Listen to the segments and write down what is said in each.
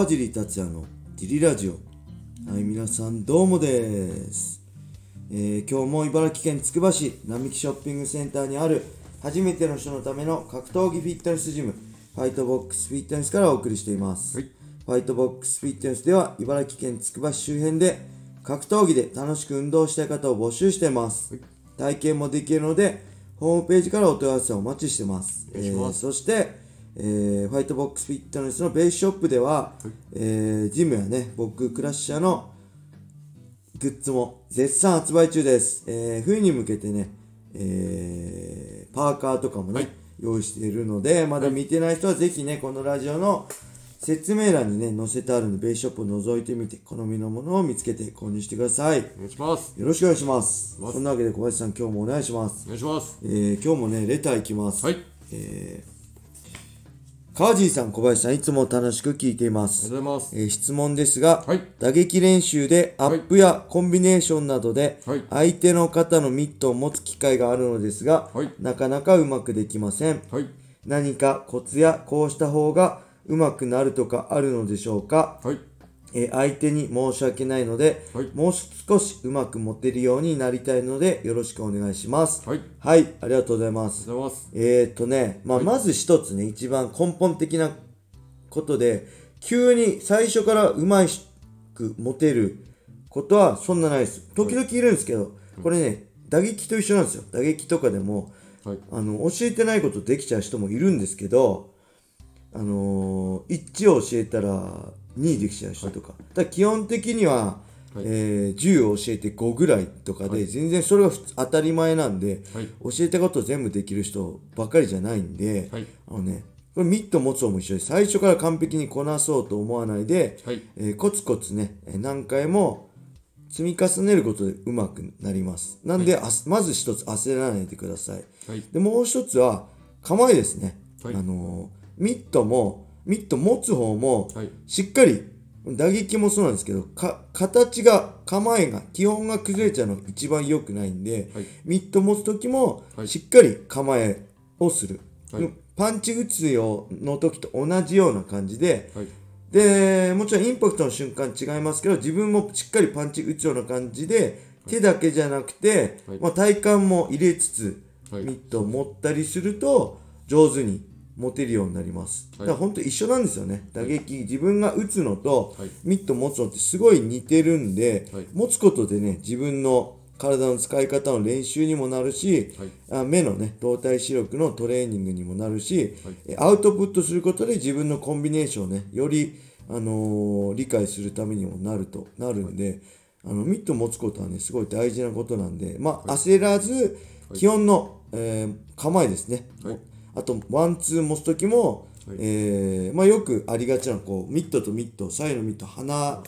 川尻達也のディリラジオ。はい皆さんどうもです、えー今日も茨城県つくば市並木ショッピングセンターにある初めての人のための格闘技フィットネスジムファイトボックスフィットネスからお送りしています、はい。ファイトボックスフィットネスでは茨城県つくば市周辺で格闘技で楽しく運動したい方を募集しています、体験もできるのでホームページからお問い合わせをお待ちしてます。ます。えーそして、えーファイトボックスフィットネスのベースショップでは、えージムやね僕クラッシャーのグッズも絶賛発売中です、えー冬に向けてね、えーパーカーとかもね、はい。用意しているのでまだ見てない人はぜひねこのラジオの説明欄にね載せてあるのでベースショップを覗いてみて好みのものを見つけて購入してください。よお願いします。ろしくお願いします。ます。そんなわけで小林さん今日もお願いします。お願いします。えー今日もねレターいきます。はい。えー、川尻さん小林さんいつも楽しく聞いていまありすがとうございます。えー質問ですが、はい。打撃練習でアップやコンビネーションなどではい。相手の肩のミットを持つ機会があるのですが、はい。なかなかうまくできません。はい。何かコツやこうした方がうまくなるとかあるのでしょうか、はいえー相手に申し訳ないので、はい。もう少しうまく持てるようになりたいのでよろしくお願いします。はい。はいありがとうございます。ありがとうございます。えー、っとね、まあ、まず一つね、一番根本的なことで、急に最初からうまく持てることはそんなないです。時々いるんですけど、これね、打撃と一緒なんですよ。打撃とかでも、はい。あの、教えてないことできちゃう人もいるんですけど、あのー、1を教えたら2できちゃう人とか。だ基本的には、はいえー10を教えて5ぐらいとかで、全然それが当たり前なんで、はい教えたことを全部できる人ばっかりじゃないんで、はいあのね、これミット持つ方も一緒で最初から完璧にこなそうと思わないで、はいえーコツコツね、えー何回も積み重ねることでうまくなります。なんで、まず一つ焦らないでください。はいで、もう一つは構えですね。はいあのーミットも、ミット持つ方も、はい。しっかり打撃もそうなんですけどか形が構えが基本が崩れちゃうのが一番良くないんで、はい。ミット持つ時もはい。しっかり構えをする、はい。パンチ打つよの時と同じような感じではい。でもちろんインパクトの瞬間違いますけど自分もしっかりパンチ打つような感じで手だけじゃなくて、はい。まあ、体幹も入れつつ、はい。ミットを持ったりすると上手に持てるようになります、はい。だから本当一緒なんですよね。打撃、自分が打つのと、はい。ミット持つのってすごい似てるんで、はい。持つことでね自分の体の使い方の練習にもなるし、はい。あ目のね動体視力のトレーニングにもなるし、はい。えアウトプットすることで自分のコンビネーションをねより、あのー理解するためにもなるとなるんで、あのミット持つことはねすごい大事なことなんでまあ、焦らず基本の、えー構えですね、はいあとワンツー持つ時も、はい。えーまあ、よくありがちなこうミットとミット左右のミット鼻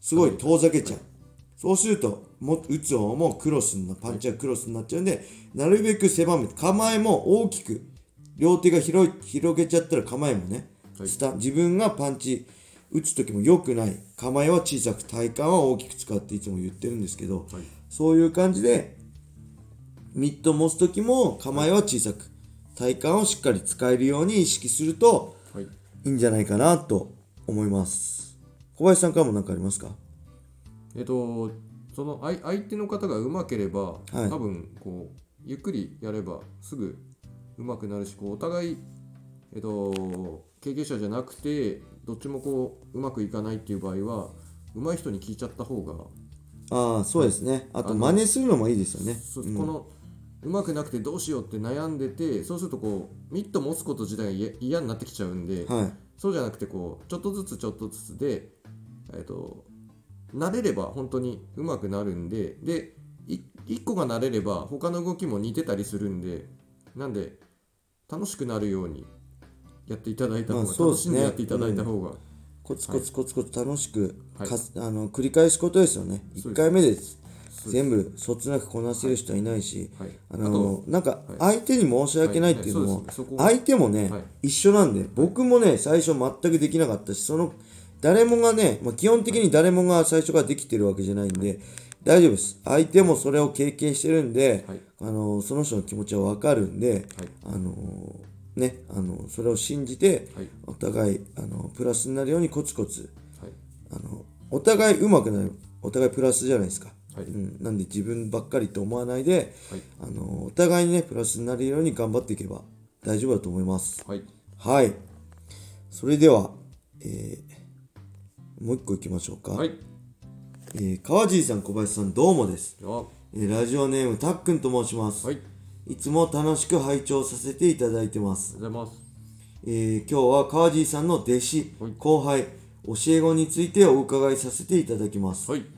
すごい遠ざけちゃう、そうするとも打つ方もクロスになパンチがクロスになっちゃうんで、なるべく狭めて構えも大きく両手が広い広げちゃったら構えもね、はい。自分がパンチ打つ時も良くない構えは小さく体幹は大きく使っていつも言ってるんですけど、はい。そういう感じでミット持つ時も構えは小さく体幹をしっかり使えるように意識するとはい。いいんじゃないかなと思います。小林さんからも何かありますか？えっとその相相手の方がうまければ、い。多分こうゆっくりやればすぐうまくなるしこうお互いえっと経験者じゃなくてどっちもこううまくいかないっていう場合は上手い人に聞いちゃった方がああそうですね。あとあの真似するのもいいですよね。そこのうまくなくてどうしようって悩んでてそうするとこうミット持つこと自体が嫌嫌になってきちゃうんで、はい。そうじゃなくてこうちょっとずつちょっとずつで、えっと慣れれば本当にうまくなるんででい1個が慣れれば他の動きも似てたりするんでなんで楽しくなるようにやっていただいた方が、まあそうですね。楽しんでやっていただいた方が、コツコツコツコツ楽しくはい。あの繰り返すことですよね。1そうです。回目です全部そつなくこなせる人はいないし、はい、あのなんかはい。相手に申し訳ないっていうのはい。もね。相手もね、はい。一緒なんで僕もね最初全くできなかったしその誰もがね、まあ、基本的に誰もが最初からできてるわけじゃないんで大丈夫です。相手もそれを経験してるんで、はい。あのその人の気持ちは分かるんで、はい。あのねあのそれを信じてはい。お互いあのプラスになるようにコツコツはい。あのお互い上手くなるお互いプラスじゃないですか、はい。うん、なんで自分ばっかりと思わないではい。あのお互いにねプラスになるように頑張っていけば大丈夫だと思います。はい。はい。それでは、えーもう一個いきましょうか、はい。えー川尻さん小林さんどうもです、えーラジオネームたっくんと申します、い。ありいつも楽しく拝聴させていただいてます。がとうございます。えー今日は川尻さんの弟子、はい。後輩、教え子についてお伺いさせていただきます。はい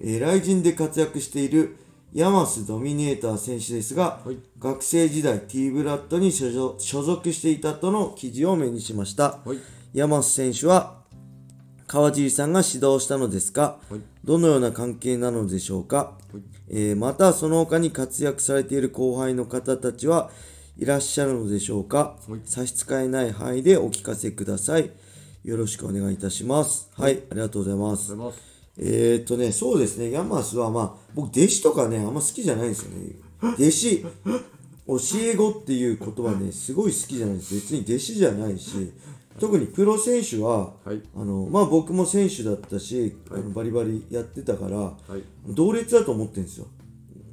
えー、ライジンで活躍しているヤマスドミネーター選手ですが、はい。学生時代 T ブラッドに所属していたとの記事を目にしました。はい。ヤマス選手は川尻さんが指導したのですが、はい。どのような関係なのでしょうか、はい。えーまたその他に活躍されている後輩の方たちはいらっしゃるのでしょうか、はい。差し支えない範囲でお聞かせください。よろしくお願いいたします。はい、ありがとうございますえー、っとねそうですね。ヤマスはまあ僕弟子とかねあんま好きじゃないんですよね。弟子教え子っていう言葉ねすごい好きじゃないです。別に弟子じゃないし特にプロ選手ははい。あのまあ僕も選手だったし、あのバリバリやってたからはい。同列だと思ってるんですよ。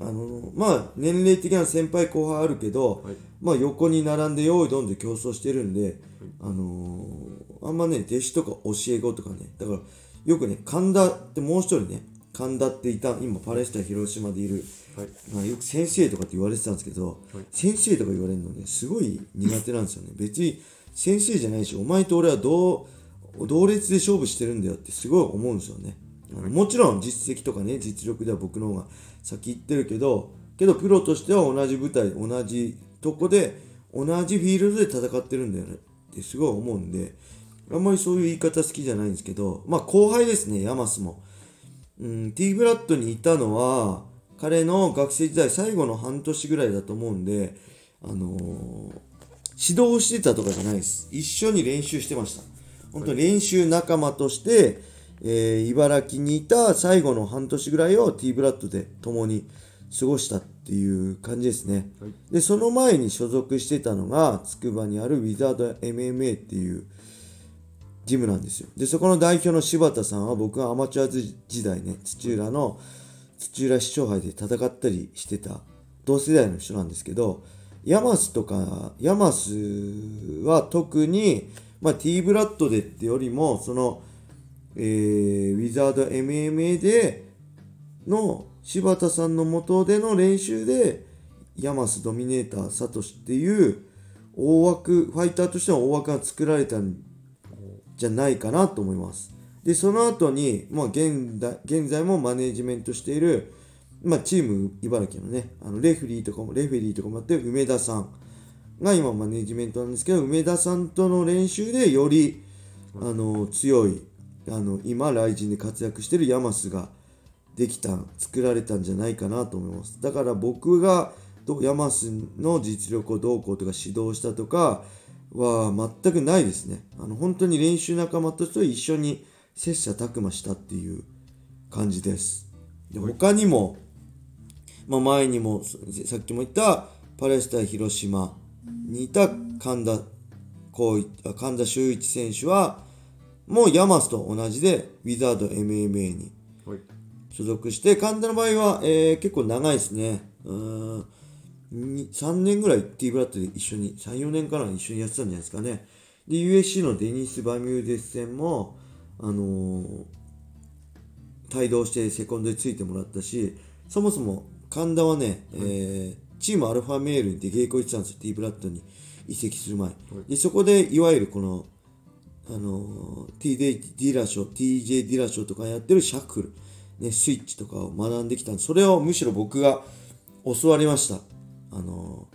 あのまあ年齢的な先輩後輩あるけど、はい。まあ横に並んで用意どんで競争してるんで、あのーあんまね弟子とか教え子とかねだからよくね神田ってもう一人ね神田っていた今パレスタ広島でいる、はい。まあ、よく先生とかって言われてたんですけど、はい。先生とか言われるのねすごい苦手なんですよね。別に先生じゃないしお前と俺は同同列で勝負してるんだよってすごい思うんですよね。あのもちろん実績とかね実力では僕の方が先行ってるけどけどプロとしては同じ舞台同じとこで同じフィールドで戦ってるんだよねってすごい思うんであんまりそういう言い方好きじゃないんですけどまあ後輩ですねヤマスも。うん、T ブラッドにいたのは彼の学生時代最後の半年ぐらいだと思うんで、あのー指導してたとかじゃないです。一緒に練習してました。本当に練習仲間として、えー茨城にいた最後の半年ぐらいを T ブラッドで共に過ごしたっていう感じですね、はい。でその前に所属してたのが筑波にあるウィザード MMA っていうジムなんですよ。で、そこの代表の柴田さんは僕がアマチュア時代ね、土浦の土浦市長杯で戦ったりしてた同世代の人なんですけど、ヤマスとか、ヤマスは特に、まあ、T ブラッドでってよりも、その、えーウィザード MMA での柴田さんの下での練習で、ヤマスドミネーターサトシっていう大枠、ファイターとしての大枠が作られたんじゃないかなと思います。で、その後に、まあ、現在現在もマネージメントしている、まあ、チーム茨城のね、あのレフェリーとかも、レフェリーとかもやって梅田さんが今マネージメントなんですけど、梅田さんとの練習でより、あの、強い、あの、今、ライジンで活躍しているヤマスができた、作られたんじゃないかなと思います。だから僕が、ヤマスの実力をどうこうとか指導したとかは全くないですね。あの本当に練習仲間として一緒に切磋琢磨したっていう感じです。で他にも、まあ、前にもさっきも言ったパレスタイ広島にいた神田光神田修一選手はもうヤマスと同じでウィザード MMA にはい所属して神田の場合は、えー結構長いですねうーんに3年ぐらい T ブラッドで一緒に34年から一緒にやってたんじゃないですかね。で USC のデニス・バミューデス戦もあのー帯同してセコンドでついてもらったしそもそも神田はね、えーチームアルファメールで稽古行ってたんですよ T ブラッドに。移籍する前、でそこでいわゆるこのあの T デディラショー TJ ディラショーとかやってるシャッフル、ね、スイッチとかを学んできたんでそれをむしろ僕が教わりましたあの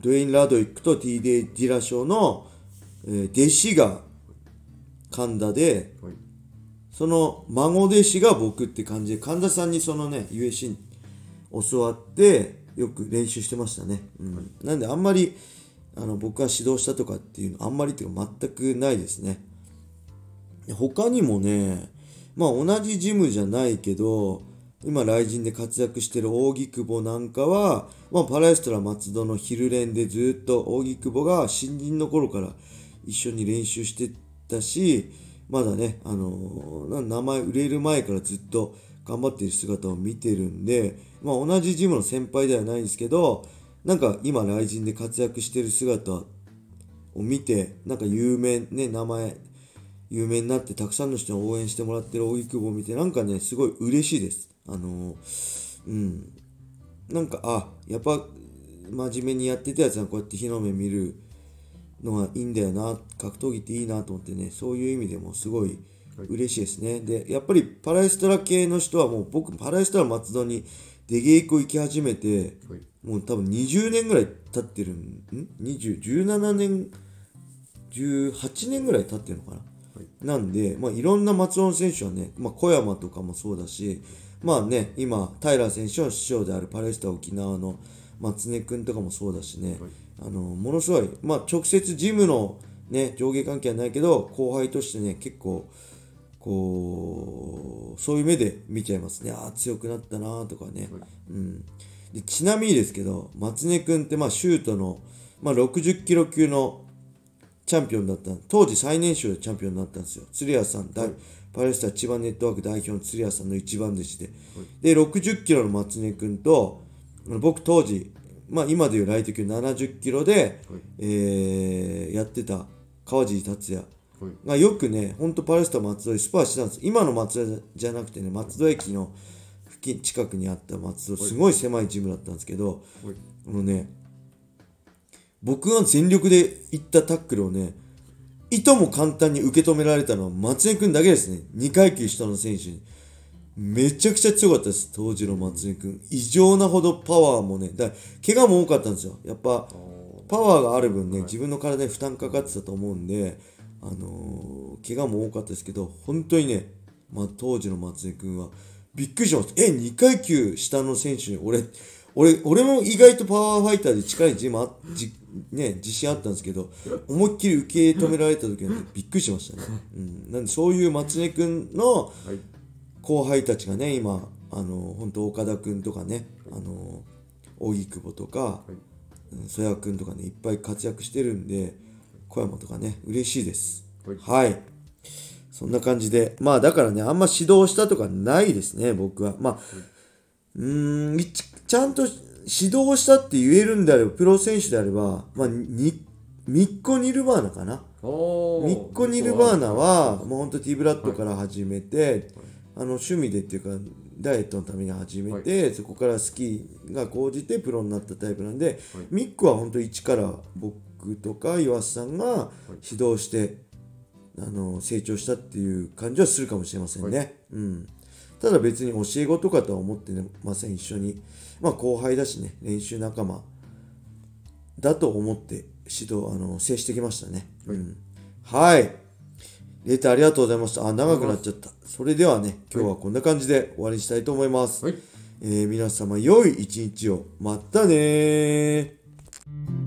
ドゥエイン・ラドウィックと TJ ディラショーの、えー弟子が神田ではい。その孫弟子が僕って感じで神田さんにそのね USC に教わってよく練習してましたね、うん。なんであんまりあの僕が指導したとかっていうのあんまりっていうか全くないですね。で他にもねまあ同じジムじゃないけど今、雷神で活躍してる扇久保なんかは、まあ、パラエストラ松戸の昼練でずっと扇久保が新人の頃から一緒に練習してたし、まだね、あのー名前売れる前からずっと頑張っている姿を見てるんで、まあ、同じジムの先輩ではないんですけど、なんか今、雷神で活躍してる姿を見て、なんか有名、ね、名前、有名になってたくさんの人に応援してもらってる荻窪を見て、なんかね、すごい嬉しいです。あのーうん。なんか、あ、やっぱ、真面目にやってたやつはこうやって日の目見るのがいいんだよな、格闘技っていいなと思ってね、そういう意味でもすごい嬉しいですね。で、やっぱりパラエストラ系の人はもう僕、パラエストラ松戸に出稽古行き始めて、はいもう多分20年ぐらい経ってるん、ん ?20、17年、18年ぐらい経ってるのかな？はいなんで、まあ、いろんな松尾選手はね、まあ、小山とかもそうだし、まあね、今、平選手の師匠であるパレスタ沖縄の松根君とかもそうだしね、はい。あのものすごい、まあ、直接ジムの、ね、上下関係はないけど、後輩としてね、結構、こう、そういう目で見ちゃいますね。ああ、強くなったなとかね。はい。うん、でちなみにですけど、松根君って、まあ、シュートの、まあ、60キロ級のチャンピオンだった当時最年少でチャンピオンになったんですよ。鶴谷さん、大パレスタ千葉ネットワーク代表の鶴谷さんの一番弟子で、で60キロの松根君と僕当時、まあ、今でいうライト級70キロで、はい。えーやってた川尻達也はい。がよくね、ほんとパレスタ松戸でスパーしてたんです。今の松戸じゃなくてね、松戸駅の付近近くにあった松戸、すごい狭いジムだったんですけど、はい。あのね、僕が全力で行ったタックルをね、いとも簡単に受け止められたのは松江君だけですね。2階級下の選手に。めちゃくちゃ強かったです、当時の松江君。異常なほどパワーもね、だ怪我も多かったんですよ。やっぱ、パワーがある分ね、自分の体に負担かかってたと思うんで、あのー怪我も多かったですけど、本当にね、まあ、当時の松江君は、びっくりしました。え、2階級下の選手に、俺、俺、俺も意外とパワーファイターで力に自慢あじ、ね、自信あったんですけど、思いっきり受け止められた時は、ね、びっくりしましたね。うん。なんで、そういう松根君のはい後輩たちがね、今、あの、本当岡田君とかね、あの、荻久保とか、曽谷君とかね、いっぱい活躍してるんで、小山とかね、嬉しいです。はいはい。そんな感じで、まあだからね、あんま指導したとかないですね、僕は。まあ、うーん、いちちゃんと指導したって言えるんであれば、プロ選手であれば、まあ、にミッコ・ニルバーナかな。ミッコ・ニルバーナは、もう。ほんとティーブラッドから始めて、あの趣味でっていうか、ダイエットのために始めて、そこからスキーが高じてプロになったタイプなんで、ミックは本当一から僕とか岩瀬さんが指導して、あの成長したっていう感じはするかもしれませんね。うん、ただ別に教え子とかとは思ってません、一緒に。まあ後輩だしね、練習仲間だと思って指導、あの、接してきましたね。うん。はい。レターありがとうございました。あ、長くなっちゃった。それではね、今日はこんな感じで終わりにしたいと思います。はいえー皆様、良い一日を。またねー。